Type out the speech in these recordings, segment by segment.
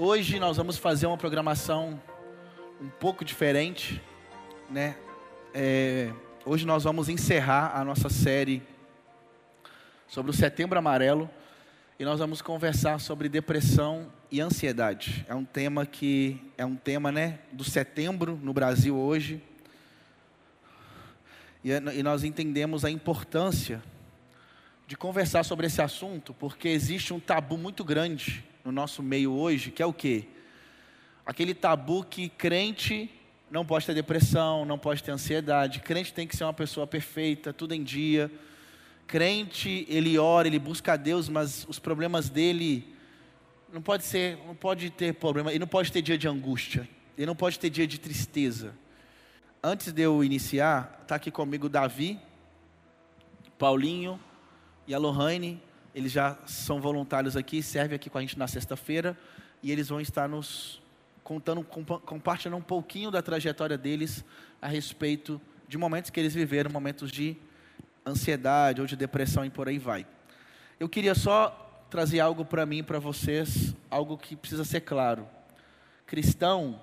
Hoje nós vamos fazer uma programação um pouco diferente, né? É, hoje nós vamos encerrar a nossa série sobre o Setembro Amarelo e nós vamos conversar sobre depressão e ansiedade. É um tema que é um tema, né, do setembro no Brasil hoje. E, e nós entendemos a importância de conversar sobre esse assunto, porque existe um tabu muito grande no nosso meio hoje, que é o quê? Aquele tabu que crente não pode ter depressão, não pode ter ansiedade, crente tem que ser uma pessoa perfeita, tudo em dia. Crente, ele ora, ele busca a Deus, mas os problemas dele não pode ser, não pode ter problema, ele não pode ter dia de angústia, ele não pode ter dia de tristeza. Antes de eu iniciar, está aqui comigo Davi, Paulinho e a Lohane, eles já são voluntários aqui, servem aqui com a gente na sexta-feira, e eles vão estar nos contando, compartilhando um pouquinho da trajetória deles a respeito de momentos que eles viveram, momentos de ansiedade ou de depressão e por aí vai. Eu queria só trazer algo para mim, para vocês, algo que precisa ser claro. Cristão,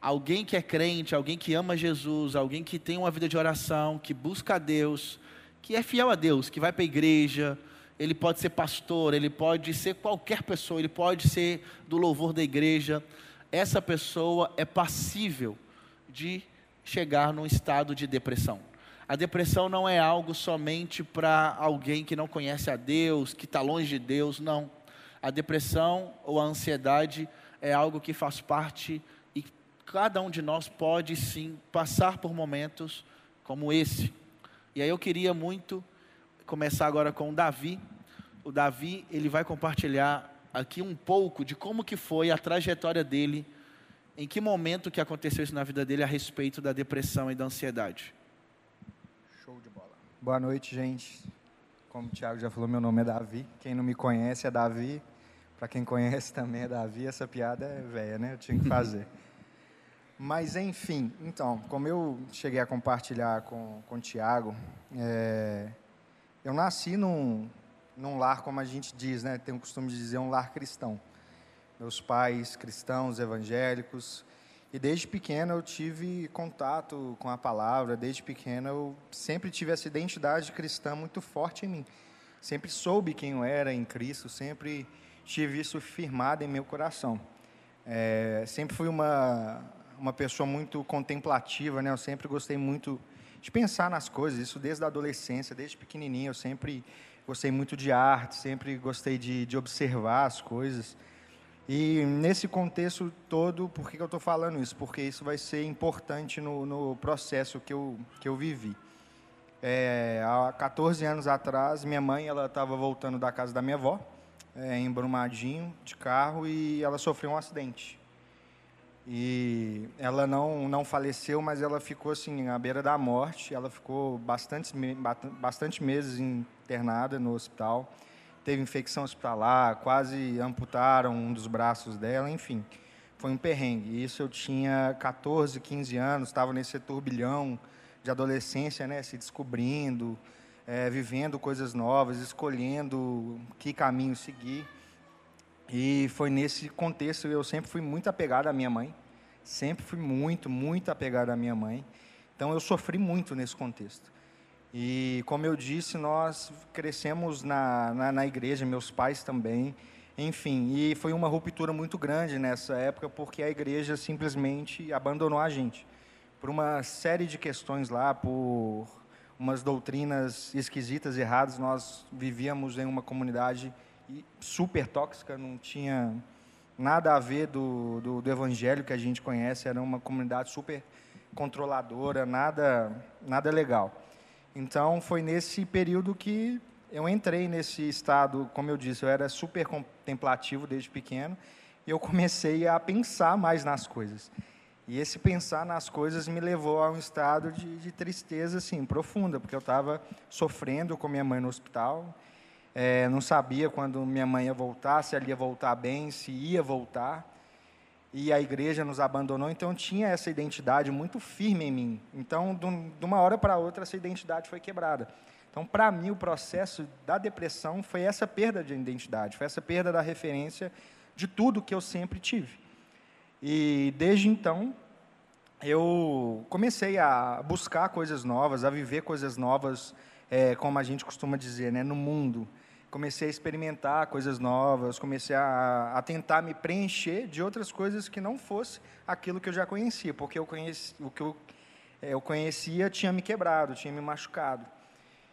alguém que é crente, alguém que ama Jesus, alguém que tem uma vida de oração, que busca a Deus, que é fiel a Deus, que vai para a igreja, ele pode ser pastor, ele pode ser qualquer pessoa, ele pode ser do louvor da igreja. Essa pessoa é passível de chegar num estado de depressão. A depressão não é algo somente para alguém que não conhece a Deus, que está longe de Deus, não. A depressão ou a ansiedade é algo que faz parte e cada um de nós pode sim passar por momentos como esse. E aí eu queria muito começar agora com o Davi. O Davi, ele vai compartilhar aqui um pouco de como que foi a trajetória dele, em que momento que aconteceu isso na vida dele a respeito da depressão e da ansiedade. Boa noite, gente. Como o Thiago já falou, meu nome é Davi. Quem não me conhece é Davi. Para quem conhece também é Davi. Essa piada é velha, né? Eu tinha que fazer. Mas, enfim, então, como eu cheguei a compartilhar com, com o Tiago, é, eu nasci num, num lar, como a gente diz, né? Tem o costume de dizer, um lar cristão. Meus pais cristãos, evangélicos, e desde pequeno eu tive contato com a palavra, desde pequeno eu sempre tive essa identidade cristã muito forte em mim. Sempre soube quem eu era em Cristo, sempre tive isso firmado em meu coração. É, sempre fui uma, uma pessoa muito contemplativa, né? eu sempre gostei muito de pensar nas coisas, isso desde a adolescência, desde pequenininho, eu sempre gostei muito de arte, sempre gostei de, de observar as coisas. E nesse contexto todo, por que eu estou falando isso? Porque isso vai ser importante no, no processo que eu, que eu vivi. É, há 14 anos atrás, minha mãe estava voltando da casa da minha avó, é, em Brumadinho, de carro, e ela sofreu um acidente. E ela não, não faleceu, mas ela ficou assim, à beira da morte. Ela ficou bastante, bastante meses internada no hospital teve infecção hospitalar, quase amputaram um dos braços dela, enfim. Foi um perrengue. Isso eu tinha 14, 15 anos, estava nesse turbilhão de adolescência, né, se descobrindo, é, vivendo coisas novas, escolhendo que caminho seguir. E foi nesse contexto eu sempre fui muito apegado à minha mãe, sempre fui muito, muito apegado à minha mãe. Então eu sofri muito nesse contexto. E, como eu disse, nós crescemos na, na, na, igreja, meus pais também, enfim, e foi uma ruptura muito grande nessa época, porque a igreja simplesmente abandonou a gente. Por uma série de questões lá, por umas doutrinas esquisitas, erradas, nós vivíamos em uma comunidade super tóxica, não tinha nada a ver do, do, do evangelho que a gente conhece, era uma comunidade super controladora, nada, nada legal. Então, foi nesse período que eu entrei nesse estado, como eu disse, eu era super contemplativo desde pequeno, e eu comecei a pensar mais nas coisas. E esse pensar nas coisas me levou a um estado de, de tristeza assim, profunda, porque eu estava sofrendo com minha mãe no hospital, é, não sabia quando minha mãe ia voltar, se ela ia voltar bem, se ia voltar e a igreja nos abandonou, então tinha essa identidade muito firme em mim. Então, de uma hora para outra, essa identidade foi quebrada. Então, para mim, o processo da depressão foi essa perda de identidade, foi essa perda da referência de tudo que eu sempre tive. E desde então, eu comecei a buscar coisas novas, a viver coisas novas, é, como a gente costuma dizer, né, no mundo. Comecei a experimentar coisas novas, comecei a, a tentar me preencher de outras coisas que não fosse aquilo que eu já conhecia, porque eu conheci, o que eu, é, eu conhecia tinha me quebrado, tinha me machucado.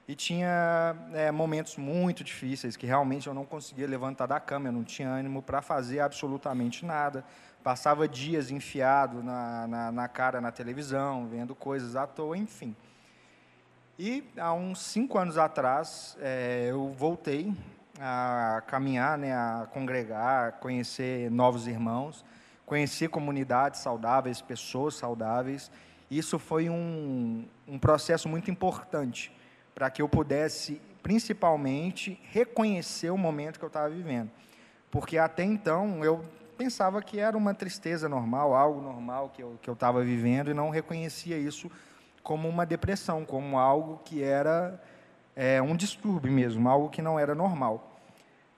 E tinha é, momentos muito difíceis que realmente eu não conseguia levantar da cama, eu não tinha ânimo para fazer absolutamente nada. Passava dias enfiado na, na, na, cara na televisão, vendo coisas à toa, enfim. E há uns cinco anos atrás, é, eu voltei a caminhar, né, a congregar, conhecer novos irmãos, conhecer comunidades saudáveis, pessoas saudáveis. Isso foi um, um processo muito importante para que eu pudesse, principalmente, reconhecer o momento que eu estava vivendo. Porque até então eu pensava que era uma tristeza normal, algo normal que eu que eu estava vivendo e não reconhecia isso como uma depressão, como algo que era é, um distúrbio mesmo, algo que não era normal.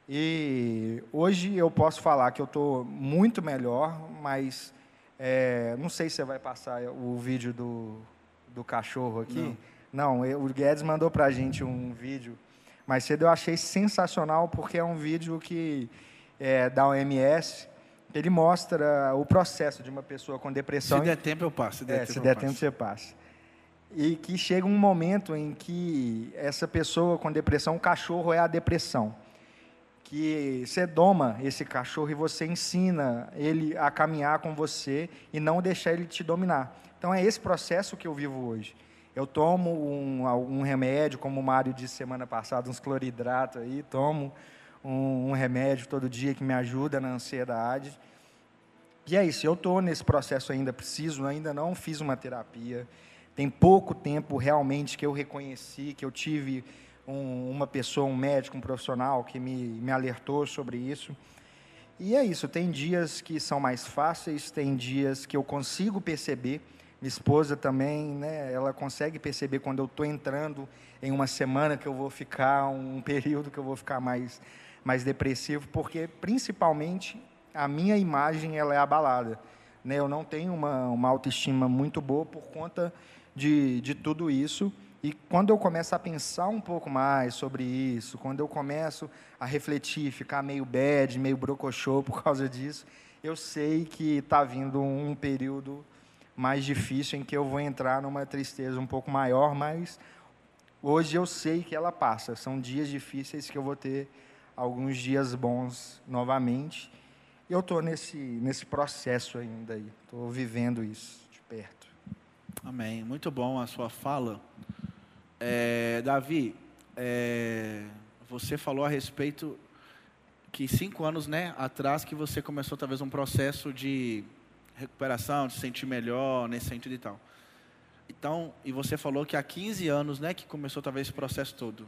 E hoje eu posso falar que eu estou muito melhor, mas é, não sei se você vai passar o vídeo do, do cachorro aqui. Não. Não, o Guedes mandou para a gente um vídeo mais cedo, eu achei sensacional, porque é um vídeo que é, da OMS, ele mostra o processo de uma pessoa com depressão. Se der tempo, eu passo. Se der, é, tempo, se der tempo, você passa. E que chega um momento em que essa pessoa com depressão, o cachorro é a depressão. Que você doma esse cachorro e você ensina ele a caminhar com você e não deixar ele te dominar. Então é esse processo que eu vivo hoje. Eu tomo um, um remédio, como o Mário disse semana passada, uns cloridratos aí, tomo um, um remédio todo dia que me ajuda na ansiedade. E é isso, eu estou nesse processo ainda, preciso, ainda não fiz uma terapia. Tem pouco tempo realmente que eu reconheci, que eu tive um, uma pessoa, um médico, um profissional que me, me alertou sobre isso. E é isso, tem dias que são mais fáceis, tem dias que eu consigo perceber minha esposa também, né, ela consegue perceber quando eu estou entrando em uma semana que eu vou ficar, um período que eu vou ficar mais, mais depressivo, porque principalmente a minha imagem ela é abalada. Né? Eu não tenho uma, uma autoestima muito boa por conta de, de tudo isso. E quando eu começo a pensar um pouco mais sobre isso, quando eu começo a refletir, ficar meio bad, meio brocochô por causa disso, eu sei que está vindo um período mais difícil em que eu vou entrar numa tristeza um pouco maior, mas hoje eu sei que ela passa. São dias difíceis que eu vou ter alguns dias bons novamente. Eu estou nesse, nesse processo ainda aí, estou vivendo isso de perto. Amém. Muito bom a sua fala. É, Davi, é, você falou a respeito que cinco anos né, atrás que você começou talvez um processo de recuperação, de se sentir melhor, nesse sentido e tal. Então, e você falou que há 15 anos, né, que começou talvez esse processo todo.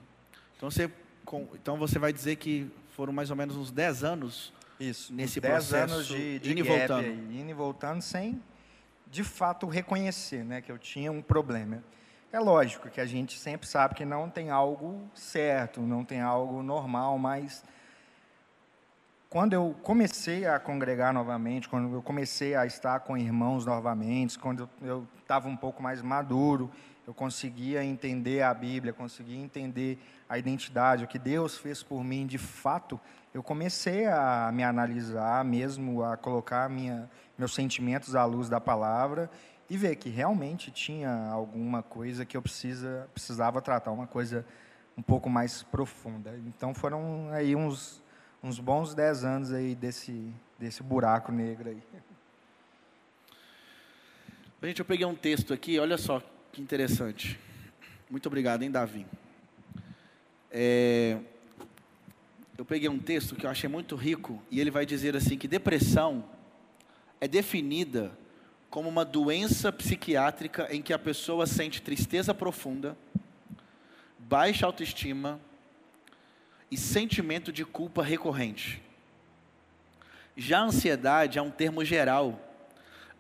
Então você, com, então você vai dizer que foram mais ou menos uns 10 anos Isso, nesse 10 processo anos de, de indo e voltando. Aí, indo e voltando sem, de fato, reconhecer né, que eu tinha um problema. É lógico que a gente sempre sabe que não tem algo certo, não tem algo normal, mas quando eu comecei a congregar novamente, quando eu comecei a estar com irmãos novamente, quando eu estava um pouco mais maduro, eu conseguia entender a Bíblia, conseguia entender a identidade, o que Deus fez por mim de fato, eu comecei a me analisar mesmo, a colocar minha, meus sentimentos à luz da palavra e ver que realmente tinha alguma coisa que eu precisa, precisava tratar, uma coisa um pouco mais profunda. Então foram aí uns uns bons 10 anos aí desse, desse buraco negro aí. Gente, eu peguei um texto aqui, olha só que interessante. Muito obrigado, hein, Davi. É, eu peguei um texto que eu achei muito rico e ele vai dizer assim que depressão é definida como uma doença psiquiátrica em que a pessoa sente tristeza profunda, baixa autoestima, e sentimento de culpa recorrente. Já a ansiedade é um termo geral,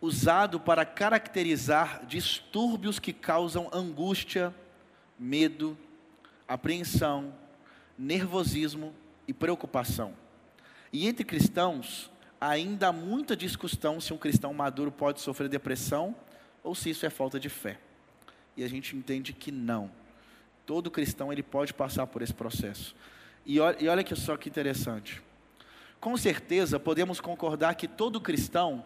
usado para caracterizar distúrbios que causam angústia, medo, apreensão, nervosismo e preocupação. E entre cristãos, ainda há muita discussão se um cristão maduro pode sofrer depressão ou se isso é falta de fé. E a gente entende que não. Todo cristão ele pode passar por esse processo. E olha, e olha que só que interessante. Com certeza podemos concordar que todo cristão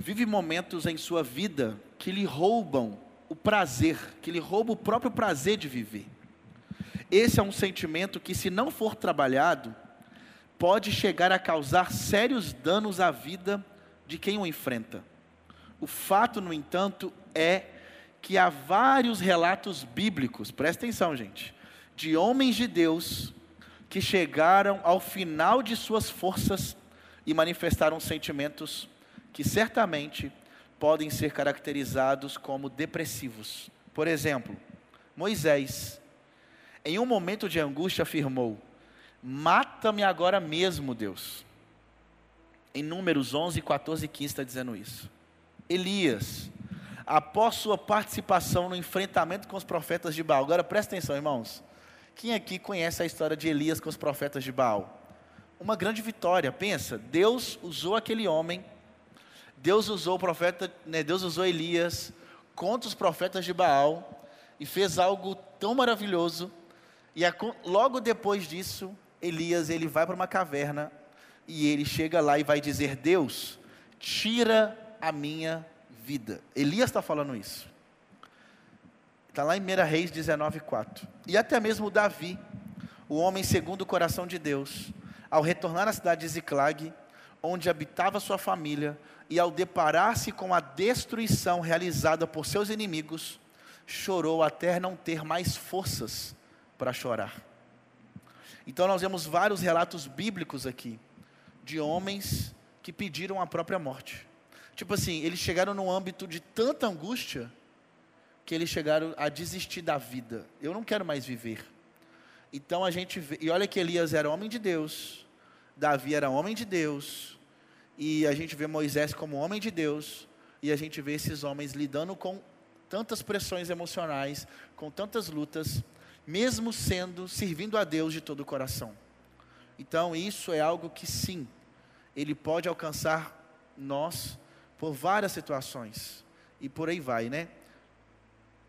vive momentos em sua vida que lhe roubam o prazer, que lhe roubam o próprio prazer de viver. Esse é um sentimento que, se não for trabalhado, pode chegar a causar sérios danos à vida de quem o enfrenta. O fato, no entanto, é que há vários relatos bíblicos, presta atenção, gente, de homens de Deus que chegaram ao final de suas forças e manifestaram sentimentos que certamente podem ser caracterizados como depressivos. Por exemplo, Moisés, em um momento de angústia, afirmou: Mata-me agora mesmo, Deus. Em Números 11, 14 e 15 está dizendo isso. Elias, após sua participação no enfrentamento com os profetas de Baal. Agora presta atenção, irmãos. Quem aqui conhece a história de Elias com os profetas de Baal? Uma grande vitória, pensa. Deus usou aquele homem, Deus usou o profeta, né, Deus usou Elias contra os profetas de Baal e fez algo tão maravilhoso. E a, logo depois disso, Elias ele vai para uma caverna e ele chega lá e vai dizer: Deus, tira a minha vida. Elias está falando isso. Está lá em 1 Reis 19,4. E até mesmo Davi, o homem segundo o coração de Deus, ao retornar à cidade de Ziclag, onde habitava sua família, e ao deparar-se com a destruição realizada por seus inimigos, chorou até não ter mais forças para chorar. Então nós vemos vários relatos bíblicos aqui de homens que pediram a própria morte. Tipo assim, eles chegaram num âmbito de tanta angústia que eles chegaram a desistir da vida. Eu não quero mais viver. Então a gente vê, e olha que Elias era homem de Deus, Davi era homem de Deus, e a gente vê Moisés como homem de Deus, e a gente vê esses homens lidando com tantas pressões emocionais, com tantas lutas, mesmo sendo, servindo a Deus de todo o coração. Então, isso é algo que sim, ele pode alcançar nós por várias situações. E por aí vai, né?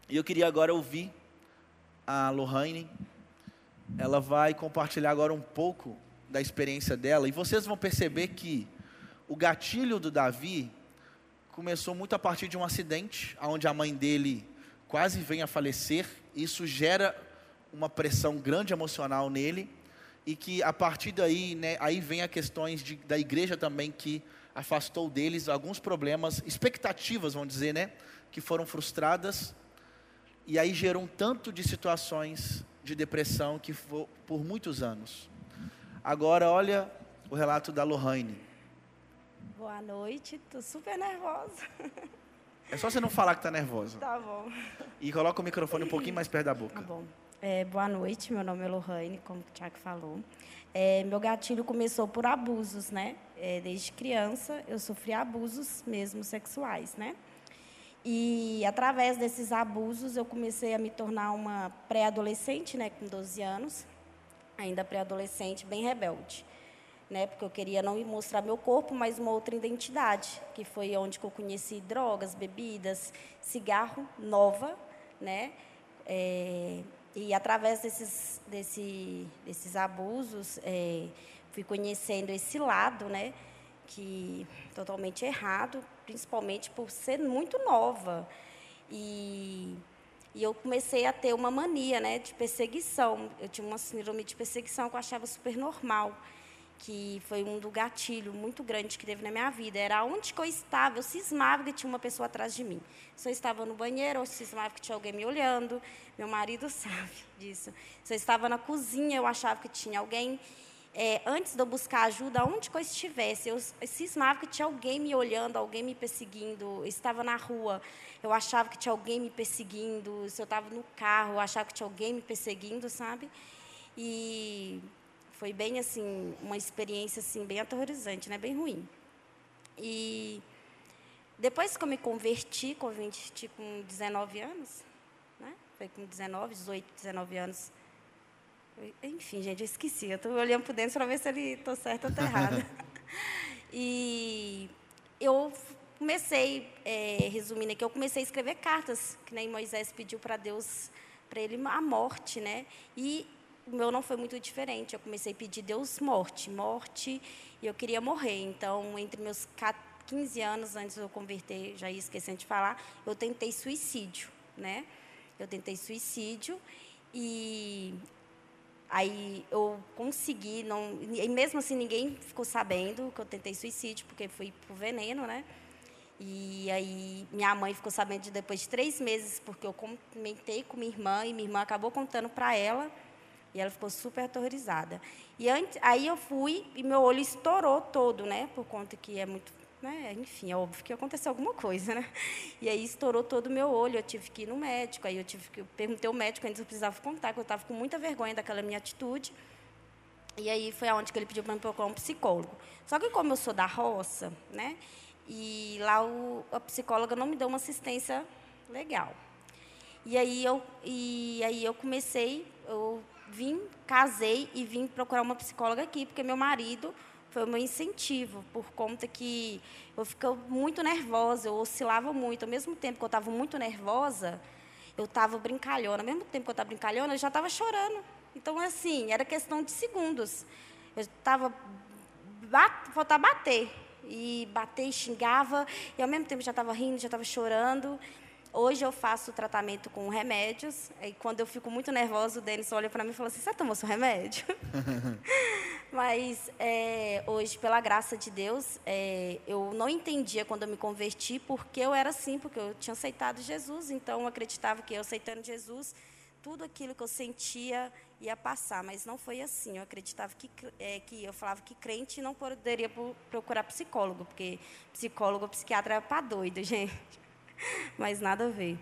E eu queria agora ouvir a Lohane. Ela vai compartilhar agora um pouco da experiência dela. E vocês vão perceber que o gatilho do Davi começou muito a partir de um acidente, onde a mãe dele quase vem a falecer. Isso gera uma pressão grande emocional nele e que a partir daí, né, aí vem a questões de, da igreja também que afastou deles alguns problemas, expectativas, vamos dizer, né, que foram frustradas e aí gerou um tanto de situações de depressão que foi por muitos anos. Agora olha o relato da Lohane. Boa noite, tô super nervosa. É só você não falar que tá nervosa. Tá bom. E coloca o microfone um pouquinho mais perto da boca. Tá bom. É, boa noite, meu nome é Lohane, como o Tiago falou. É, meu gatilho começou por abusos, né? É, desde criança eu sofri abusos mesmo sexuais, né? E através desses abusos eu comecei a me tornar uma pré-adolescente, né, com 12 anos, ainda pré-adolescente, bem rebelde, né? Porque eu queria não mostrar meu corpo, mas uma outra identidade, que foi onde eu conheci drogas, bebidas, cigarro nova, né? É, e através desses, desse, desses abusos, é, fui conhecendo esse lado, né, que totalmente errado, principalmente por ser muito nova. E, e eu comecei a ter uma mania, né, de perseguição. Eu tinha uma síndrome de perseguição que eu achava super normal que foi um do gatilho muito grande que teve na minha vida. Era onde que eu estava, eu cismava que tinha uma pessoa atrás de mim. Se eu estava no banheiro, eu cismava que tinha alguém me olhando. Meu marido sabe disso. Se eu estava na cozinha, eu achava que tinha alguém. É, antes de eu buscar ajuda, onde que eu estivesse, eu cismava que tinha alguém me olhando, alguém me perseguindo. Eu estava na rua, eu achava que tinha alguém me perseguindo. Se eu estava no carro, eu achava que tinha alguém me perseguindo, sabe? E foi bem assim, uma experiência assim bem aterrorizante, né, bem ruim. E depois que eu me converti, converti com 19 anos, né? Foi com 19, 18, 19 anos. Enfim, gente, eu esqueci. Eu estou olhando por dentro para ver se ele estou certo ou estou errado. e eu comecei, é, resumindo aqui, eu comecei a escrever cartas, que nem Moisés pediu para Deus, para ele a morte, né? E o meu não foi muito diferente. Eu comecei a pedir Deus morte, morte, e eu queria morrer. Então, entre meus 15 anos antes de eu converter, já ia esquecendo de falar, eu tentei suicídio, né? Eu tentei suicídio e aí eu consegui, não, e mesmo assim ninguém ficou sabendo que eu tentei suicídio, porque fui pro veneno, né? E aí minha mãe ficou sabendo de depois de três meses, porque eu comentei com minha irmã e minha irmã acabou contando para ela. E ela ficou super aterrorizada. E antes, aí eu fui e meu olho estourou todo, né? Por conta que é muito, né? Enfim, é óbvio que aconteceu alguma coisa, né? E aí estourou todo o meu olho. Eu tive que ir no médico. Aí eu tive que eu perguntei ao médico antes eu precisava contar, porque eu estava com muita vergonha daquela minha atitude. E aí foi aonde que ele pediu para me procurar um psicólogo. Só que como eu sou da roça, né? E lá o, a psicóloga não me deu uma assistência legal. E aí eu, e aí eu comecei, eu vim, casei e vim procurar uma psicóloga aqui, porque meu marido foi o meu incentivo, por conta que eu ficava muito nervosa, eu oscilava muito. Ao mesmo tempo que eu estava muito nervosa, eu estava brincalhona. Ao mesmo tempo que eu estava brincalhona, eu já estava chorando. Então, assim, era questão de segundos. Eu estava. Faltava bater e bater xingava, e ao mesmo tempo já estava rindo, já estava chorando. Hoje eu faço tratamento com remédios, e quando eu fico muito nervosa, o Denis olha para mim e fala assim: Você tomou seu remédio? Mas é, hoje, pela graça de Deus, é, eu não entendia quando eu me converti porque eu era assim, porque eu tinha aceitado Jesus, então eu acreditava que eu aceitando Jesus, tudo aquilo que eu sentia ia passar, mas não foi assim. Eu acreditava que, é, que eu falava que crente não poderia procurar psicólogo, porque psicólogo, psiquiatra é para doido, gente. Mas nada a ver.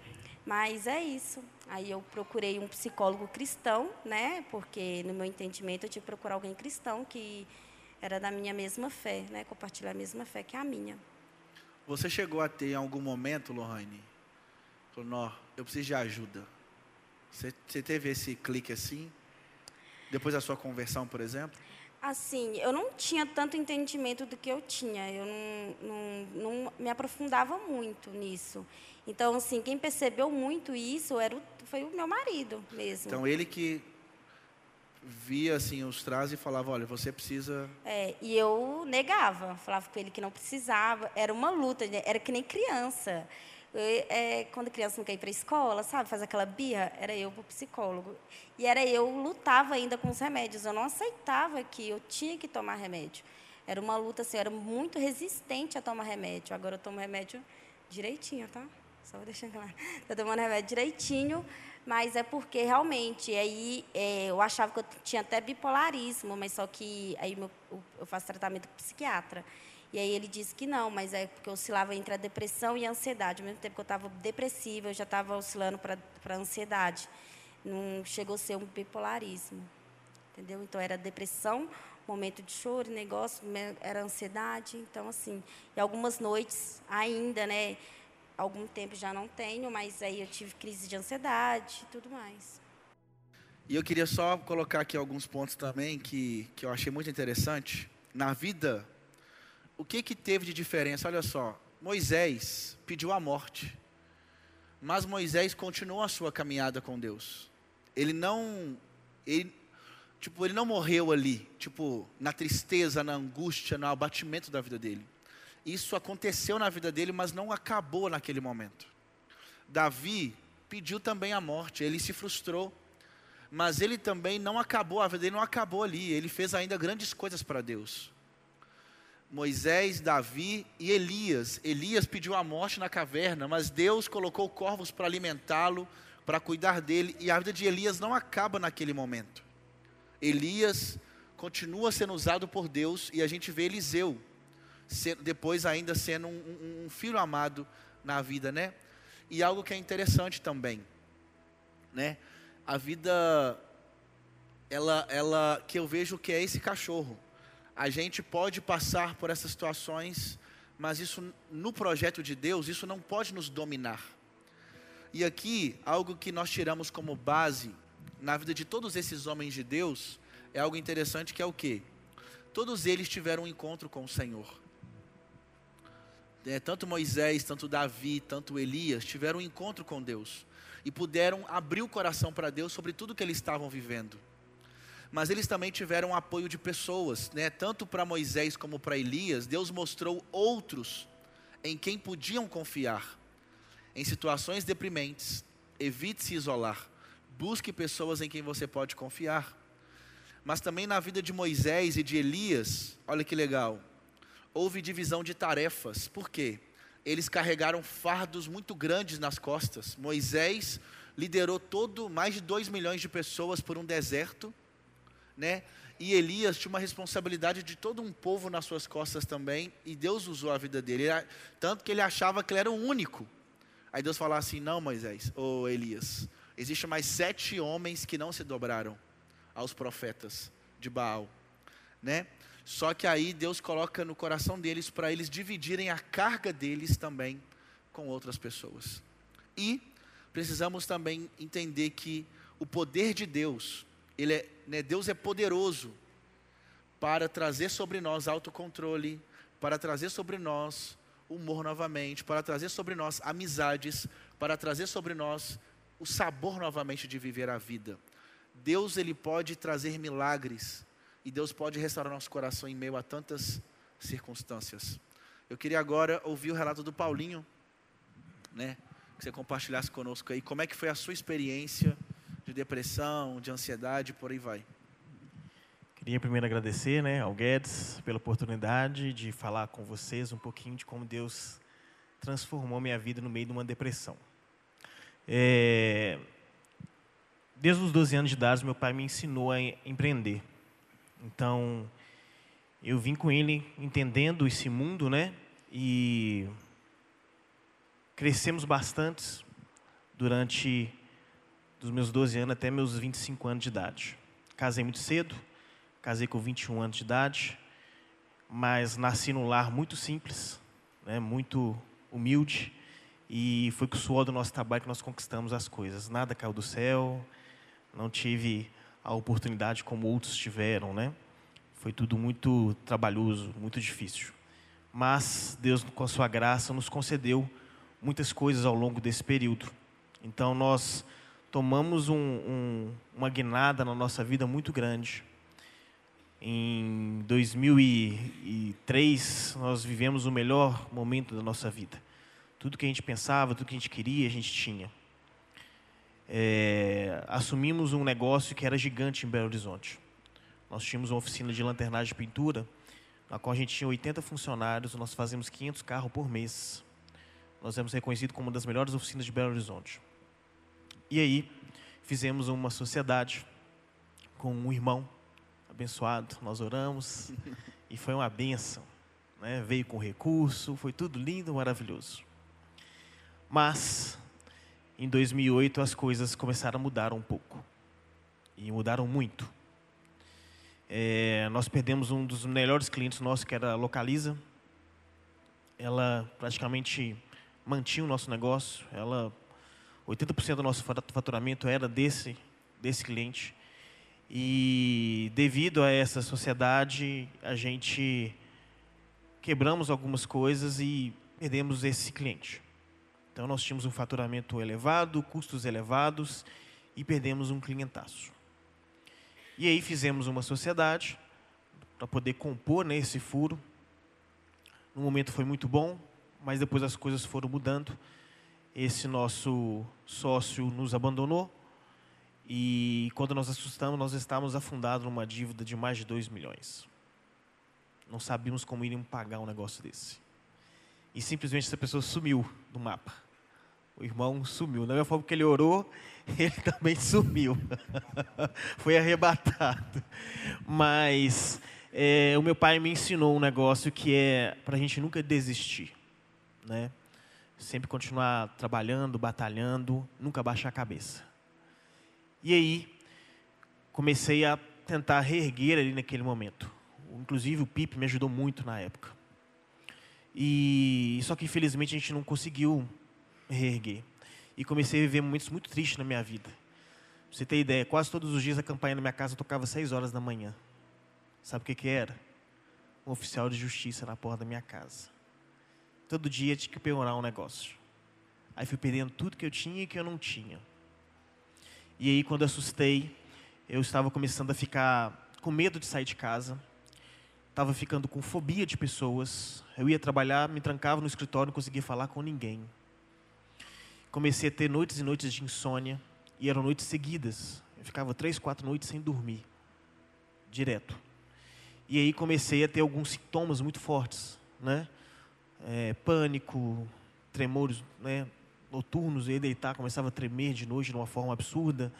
Mas é isso. Aí eu procurei um psicólogo cristão, né? Porque no meu entendimento eu tive que procurar alguém cristão que era da minha mesma fé, né? Compartilhar a mesma fé que a minha. Você chegou a ter em algum momento, Lohane, falou, eu preciso de ajuda. Você, você teve esse clique assim? Depois da sua conversão, por exemplo? Assim, eu não tinha tanto entendimento do que eu tinha. Eu não, não, não me aprofundava muito nisso. Então, assim, quem percebeu muito isso era o, foi o meu marido mesmo. Então, ele que via assim os trajes e falava, olha, você precisa. É, e eu negava, falava com ele que não precisava. Era uma luta, né? era que nem criança. É, quando criança não quer ir para a escola, sabe, faz aquela birra, era eu para o psicólogo. E era eu lutava ainda com os remédios. Eu não aceitava que eu tinha que tomar remédio. Era uma luta, assim, eu era muito resistente a tomar remédio. Agora eu tomo remédio direitinho, tá? Só vou deixar claro. Estou tomando remédio direitinho, mas é porque realmente aí é, eu achava que eu tinha até bipolarismo, mas só que aí meu, eu faço tratamento com psiquiatra. E aí ele disse que não, mas é porque eu oscilava entre a depressão e a ansiedade. Ao mesmo tempo que eu estava depressiva, eu já estava oscilando para a ansiedade. Não chegou a ser um bipolarismo. Entendeu? Então era depressão, momento de choro, negócio, era ansiedade. Então, assim, e algumas noites ainda, né? Algum tempo já não tenho, mas aí eu tive crise de ansiedade e tudo mais. E eu queria só colocar aqui alguns pontos também que, que eu achei muito interessante. Na vida o que que teve de diferença? Olha só, Moisés pediu a morte, mas Moisés continuou a sua caminhada com Deus. Ele não, ele, tipo, ele não morreu ali, tipo, na tristeza, na angústia, no abatimento da vida dele. Isso aconteceu na vida dele, mas não acabou naquele momento. Davi pediu também a morte, ele se frustrou, mas ele também não acabou, a vida dele não acabou ali, ele fez ainda grandes coisas para Deus. Moisés, Davi e Elias. Elias pediu a morte na caverna, mas Deus colocou corvos para alimentá-lo, para cuidar dele, e a vida de Elias não acaba naquele momento. Elias continua sendo usado por Deus e a gente vê Eliseu depois ainda sendo um, um filho amado na vida, né? E algo que é interessante também, né? A vida, ela, ela, que eu vejo que é esse cachorro a gente pode passar por essas situações, mas isso no projeto de Deus, isso não pode nos dominar. E aqui, algo que nós tiramos como base na vida de todos esses homens de Deus é algo interessante que é o quê? Todos eles tiveram um encontro com o Senhor. É, tanto Moisés, tanto Davi, tanto Elias tiveram um encontro com Deus e puderam abrir o coração para Deus sobre tudo que eles estavam vivendo. Mas eles também tiveram apoio de pessoas, né? Tanto para Moisés como para Elias, Deus mostrou outros em quem podiam confiar. Em situações deprimentes, evite se isolar. Busque pessoas em quem você pode confiar. Mas também na vida de Moisés e de Elias, olha que legal. Houve divisão de tarefas. Por quê? Eles carregaram fardos muito grandes nas costas. Moisés liderou todo mais de 2 milhões de pessoas por um deserto, né? E Elias tinha uma responsabilidade de todo um povo nas suas costas também, e Deus usou a vida dele, tanto que ele achava que ele era o único. Aí Deus falou assim: Não, Moisés, ou Elias, existem mais sete homens que não se dobraram aos profetas de Baal, né? Só que aí Deus coloca no coração deles para eles dividirem a carga deles também com outras pessoas. E precisamos também entender que o poder de Deus, ele é, né, Deus é poderoso para trazer sobre nós autocontrole, para trazer sobre nós humor novamente, para trazer sobre nós amizades, para trazer sobre nós o sabor novamente de viver a vida. Deus ele pode trazer milagres e Deus pode restaurar nosso coração em meio a tantas circunstâncias. Eu queria agora ouvir o relato do Paulinho, né? Que você compartilhasse conosco aí como é que foi a sua experiência de depressão, de ansiedade, por aí vai. Queria primeiro agradecer, né, ao Guedes pela oportunidade de falar com vocês um pouquinho de como Deus transformou minha vida no meio de uma depressão. É, desde os 12 anos de idade, meu pai me ensinou a empreender. Então, eu vim com ele entendendo esse mundo, né? E crescemos bastante durante dos meus 12 anos até meus 25 anos de idade. Casei muito cedo, casei com 21 anos de idade, mas nasci num lar muito simples, né? Muito humilde, e foi com o suor do nosso trabalho que nós conquistamos as coisas. Nada caiu do céu, não tive a oportunidade como outros tiveram, né? Foi tudo muito trabalhoso, muito difícil. Mas Deus, com a sua graça, nos concedeu muitas coisas ao longo desse período. Então nós tomamos um, um, uma guinada na nossa vida muito grande. Em 2003, nós vivemos o melhor momento da nossa vida. Tudo que a gente pensava, tudo que a gente queria, a gente tinha é, assumimos um negócio que era gigante em Belo Horizonte. Nós tínhamos uma oficina de lanternagem de pintura, na qual a gente tinha 80 funcionários, nós fazíamos 500 carros por mês. Nós éramos reconhecidos como uma das melhores oficinas de Belo Horizonte. E aí, fizemos uma sociedade com um irmão abençoado, nós oramos, e foi uma benção. Né? Veio com recurso, foi tudo lindo, maravilhoso. Mas em 2008 as coisas começaram a mudar um pouco. E mudaram muito. É, nós perdemos um dos melhores clientes nossos, que era a Localiza. Ela praticamente mantinha o nosso negócio. Ela 80% do nosso faturamento era desse desse cliente. E devido a essa sociedade, a gente quebramos algumas coisas e perdemos esse cliente. Então nós tínhamos um faturamento elevado, custos elevados e perdemos um clientaço. E aí fizemos uma sociedade para poder compor né, furo. No momento foi muito bom, mas depois as coisas foram mudando. Esse nosso sócio nos abandonou e quando nós assustamos, nós estávamos afundados numa dívida de mais de 2 milhões. Não sabíamos como iríamos pagar um negócio desse. E simplesmente essa pessoa sumiu do mapa o irmão sumiu. Da mesma forma que ele orou, ele também sumiu. Foi arrebatado. Mas é, o meu pai me ensinou um negócio que é para a gente nunca desistir. Né? Sempre continuar trabalhando, batalhando, nunca baixar a cabeça. E aí, comecei a tentar reerguer ali naquele momento. Inclusive, o Pipe me ajudou muito na época. E só que infelizmente a gente não conseguiu reerguer. E comecei a viver momentos muito tristes na minha vida. você ter ideia, quase todos os dias a campanha na minha casa tocava 6 horas da manhã. Sabe o que, que era? Um oficial de justiça na porta da minha casa. Todo dia tinha que penhorar um negócio. Aí fui perdendo tudo que eu tinha e que eu não tinha. E aí, quando eu assustei, eu estava começando a ficar com medo de sair de casa. Estava ficando com fobia de pessoas. Eu ia trabalhar, me trancava no escritório, não conseguia falar com ninguém. Comecei a ter noites e noites de insônia. E eram noites seguidas. Eu ficava três, quatro noites sem dormir. Direto. E aí comecei a ter alguns sintomas muito fortes, né? É, pânico, tremores né? noturnos, eu ia deitar, começava a tremer de noite de uma forma absurda,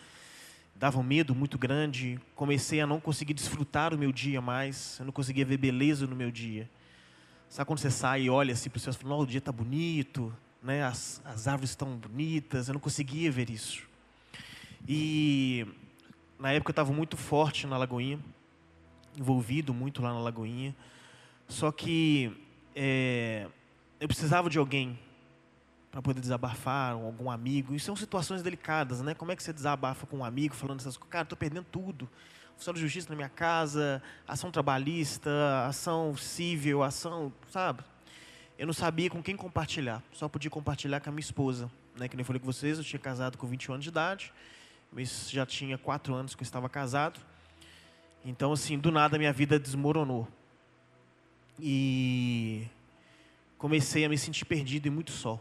dava um medo muito grande, comecei a não conseguir desfrutar o meu dia mais, eu não conseguia ver beleza no meu dia. Sabe quando você sai e olha assim para céu e fala, o dia está bonito, né? as, as árvores estão bonitas, eu não conseguia ver isso. E na época eu estava muito forte na Lagoinha, envolvido muito lá na Lagoinha. Só que é, eu precisava de alguém para poder desabafar, algum amigo. E são situações delicadas, né? Como é que você desabafa com um amigo falando essas coisas? Cara, estou perdendo tudo. Oficial de justiça na minha casa, ação trabalhista, ação civil, ação, sabe? Eu não sabia com quem compartilhar. Só podia compartilhar com a minha esposa, né? Que nem falei com vocês, eu tinha casado com 21 anos de idade mas já tinha quatro anos que eu estava casado. Então, assim, do nada minha vida desmoronou. E comecei a me sentir perdido e muito só.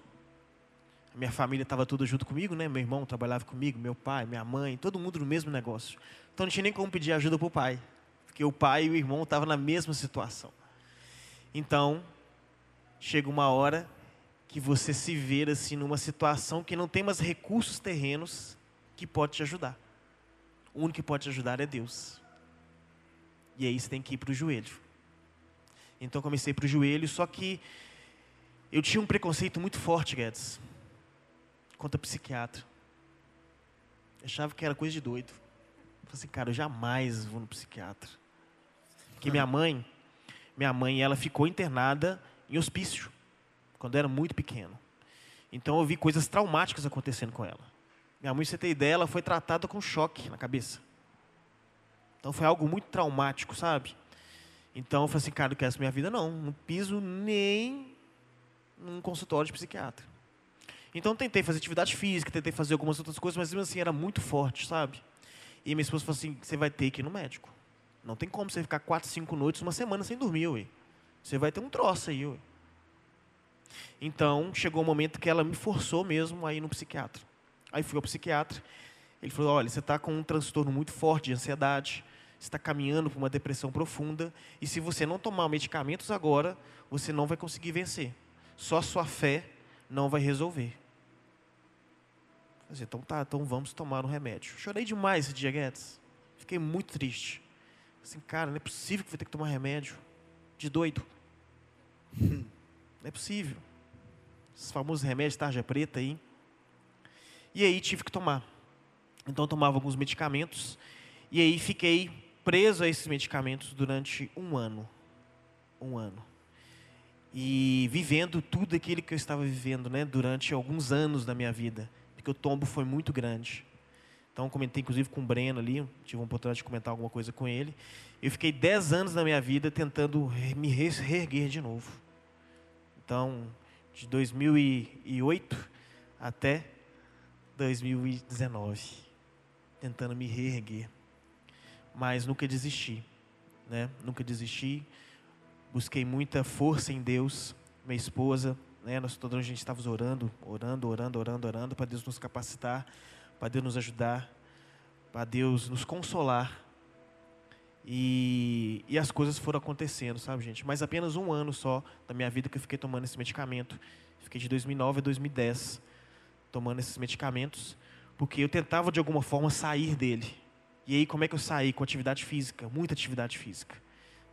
A minha família estava toda junto comigo, né? Meu irmão trabalhava comigo, meu pai, minha mãe, todo mundo no mesmo negócio. Então não tinha nem como pedir ajuda para o pai, porque o pai e o irmão estavam na mesma situação. Então, chega uma hora que você se vê assim numa situação que não tem mais recursos terrenos que pode te ajudar. O único que pode te ajudar é Deus. E aí você tem que ir para o joelho. Então comecei para o joelho, só que eu tinha um preconceito muito forte, Guedes, contra psiquiatra. Eu achava que era coisa de doido. Eu falei assim, cara, eu jamais vou no psiquiatra. Porque minha mãe, minha mãe, ela ficou internada em hospício, quando eu era muito pequeno. Então eu vi coisas traumáticas acontecendo com ela. Minha mãe, você ter ideia, ela foi tratada com choque na cabeça. Então foi algo muito traumático, sabe? Então eu falei assim, cara, não quero essa minha vida não. Não piso nem num consultório de psiquiatra. Então tentei fazer atividade física, tentei fazer algumas outras coisas, mas mesmo assim era muito forte, sabe? E minha esposa falou assim, você vai ter que ir no médico. Não tem como você ficar quatro, cinco noites, uma semana sem dormir, ué. Você vai ter um troço aí, ué. Então, chegou o um momento que ela me forçou mesmo a ir no psiquiatra. Aí fui ao psiquiatra. Ele falou: olha, você está com um transtorno muito forte de ansiedade, está caminhando para uma depressão profunda, e se você não tomar medicamentos agora, você não vai conseguir vencer. Só sua fé não vai resolver. Então tá, então vamos tomar um remédio. Chorei demais esse dia, Guedes. Fiquei muito triste. Assim, cara, não é possível que vou ter que tomar remédio. De doido. Não é possível. Esses famosos remédios tarja preta aí. E aí tive que tomar. Então tomava alguns medicamentos e aí fiquei preso a esses medicamentos durante um ano. Um ano. E vivendo tudo aquilo que eu estava vivendo né, durante alguns anos da minha vida. Porque o tombo foi muito grande. Então, comentei inclusive com o Breno ali, tive a oportunidade de comentar alguma coisa com ele. Eu fiquei dez anos da minha vida tentando me reerguer de novo. Então, de 2008 até 2019, tentando me reerguer. Mas nunca desisti, né? Nunca desisti. Busquei muita força em Deus, minha esposa, né? Nós todos a gente estava orando, orando, orando, orando, orando para Deus nos capacitar, para Deus nos ajudar, para Deus nos consolar. E, e as coisas foram acontecendo, sabe, gente? Mas apenas um ano só da minha vida que eu fiquei tomando esse medicamento. Fiquei de 2009 a 2010 tomando esses medicamentos, porque eu tentava de alguma forma sair dele. E aí, como é que eu saí? Com atividade física, muita atividade física.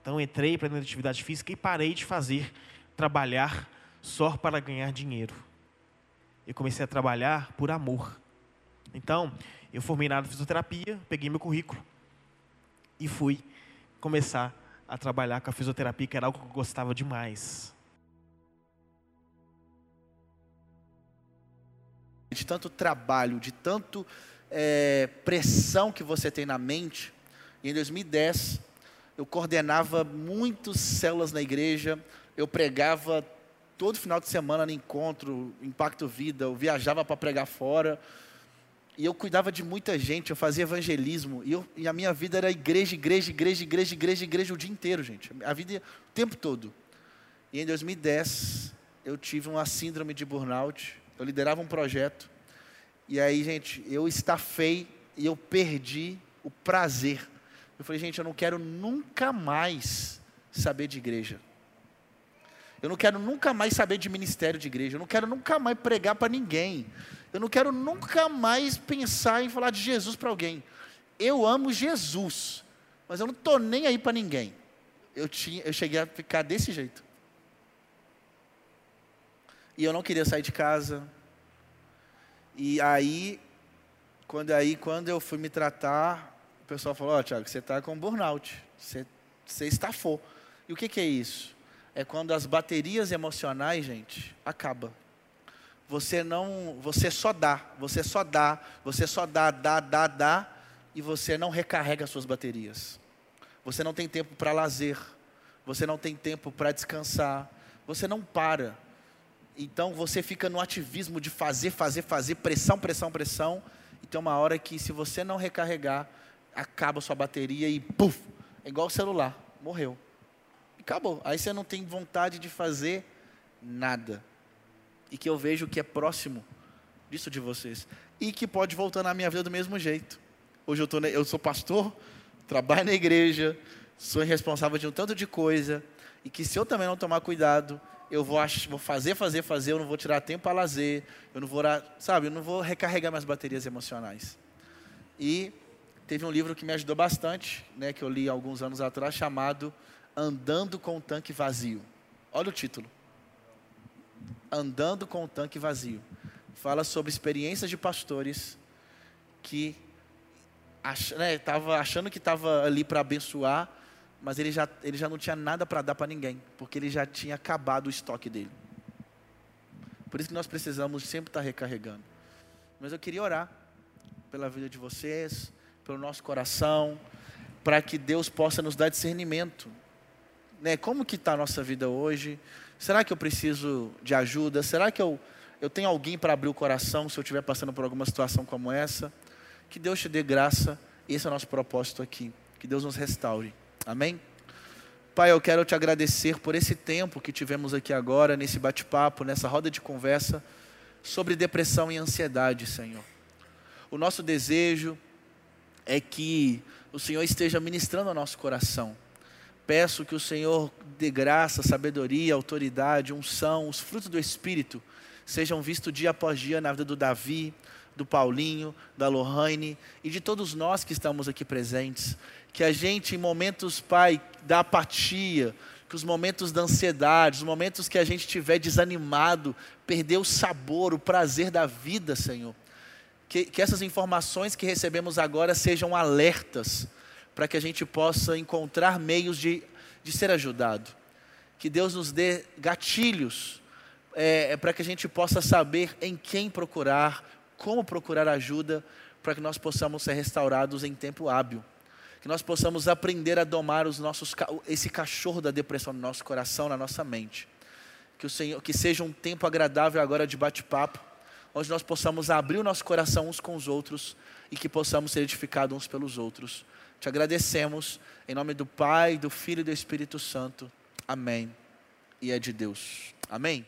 Então, entrei para a atividade física e parei de fazer, trabalhar só para ganhar dinheiro. Eu comecei a trabalhar por amor. Então, eu formei na área de fisioterapia, peguei meu currículo e fui começar a trabalhar com a fisioterapia, que era algo que eu gostava demais. de tanto trabalho, de tanto é, pressão que você tem na mente. E em 2010, eu coordenava muitas células na igreja, eu pregava todo final de semana no encontro, Impacto Vida, eu viajava para pregar fora. E eu cuidava de muita gente, eu fazia evangelismo. E, eu, e a minha vida era igreja, igreja, igreja, igreja, igreja, igreja o dia inteiro, gente. A vida, o tempo todo. E em 2010, eu tive uma síndrome de burnout. Eu liderava um projeto. E aí, gente, eu estafei e eu perdi o prazer. Eu falei, gente, eu não quero nunca mais saber de igreja. Eu não quero nunca mais saber de ministério de igreja. Eu não quero nunca mais pregar para ninguém. Eu não quero nunca mais pensar em falar de Jesus para alguém. Eu amo Jesus, mas eu não estou nem aí para ninguém. Eu, tinha, eu cheguei a ficar desse jeito. E eu não queria sair de casa. E aí, quando, aí, quando eu fui me tratar, o pessoal falou, ó, oh, Tiago, você está com burnout. Você, você estafou. E o que, que é isso? É quando as baterias emocionais, gente, acabam você não, você só dá, você só dá, você só dá, dá, dá, dá, e você não recarrega as suas baterias. Você não tem tempo para lazer, você não tem tempo para descansar, você não para. Então você fica no ativismo de fazer, fazer, fazer, pressão, pressão, pressão, e tem uma hora que se você não recarregar, acaba a sua bateria e puf, é igual o celular, morreu. Acabou. Aí você não tem vontade de fazer nada e que eu vejo que é próximo disso de vocês e que pode voltar na minha vida do mesmo jeito. Hoje eu, tô, eu sou pastor, trabalho na igreja, sou responsável de um tanto de coisa e que se eu também não tomar cuidado, eu vou, vou fazer, fazer, fazer, eu não vou tirar tempo para lazer, eu não vou, sabe, eu não vou recarregar minhas baterias emocionais. E teve um livro que me ajudou bastante, né, que eu li alguns anos atrás, chamado Andando com o Tanque Vazio. Olha o título andando com o tanque vazio. Fala sobre experiências de pastores que estava né, achando que estava ali para abençoar, mas ele já, ele já não tinha nada para dar para ninguém, porque ele já tinha acabado o estoque dele. Por isso que nós precisamos sempre estar tá recarregando. Mas eu queria orar pela vida de vocês, pelo nosso coração, para que Deus possa nos dar discernimento. Né? Como que está a nossa vida hoje? Será que eu preciso de ajuda? Será que eu, eu tenho alguém para abrir o coração se eu estiver passando por alguma situação como essa? Que Deus te dê graça. Esse é o nosso propósito aqui. Que Deus nos restaure. Amém? Pai, eu quero te agradecer por esse tempo que tivemos aqui agora, nesse bate-papo, nessa roda de conversa sobre depressão e ansiedade, Senhor. O nosso desejo é que o Senhor esteja ministrando ao nosso coração Peço que o Senhor dê graça, sabedoria, autoridade, unção, os frutos do Espírito sejam vistos dia após dia na vida do Davi, do Paulinho, da Lohane e de todos nós que estamos aqui presentes. Que a gente, em momentos, Pai, da apatia, que os momentos da ansiedade, os momentos que a gente estiver desanimado, perder o sabor, o prazer da vida, Senhor. Que, que essas informações que recebemos agora sejam alertas para que a gente possa encontrar meios de, de ser ajudado. Que Deus nos dê gatilhos é, é para que a gente possa saber em quem procurar, como procurar ajuda, para que nós possamos ser restaurados em tempo hábil. Que nós possamos aprender a domar os nossos, esse cachorro da depressão no nosso coração, na nossa mente. Que, o Senhor, que seja um tempo agradável agora de bate-papo, onde nós possamos abrir o nosso coração uns com os outros e que possamos ser edificados uns pelos outros. Te agradecemos em nome do Pai, do Filho e do Espírito Santo. Amém. E é de Deus. Amém.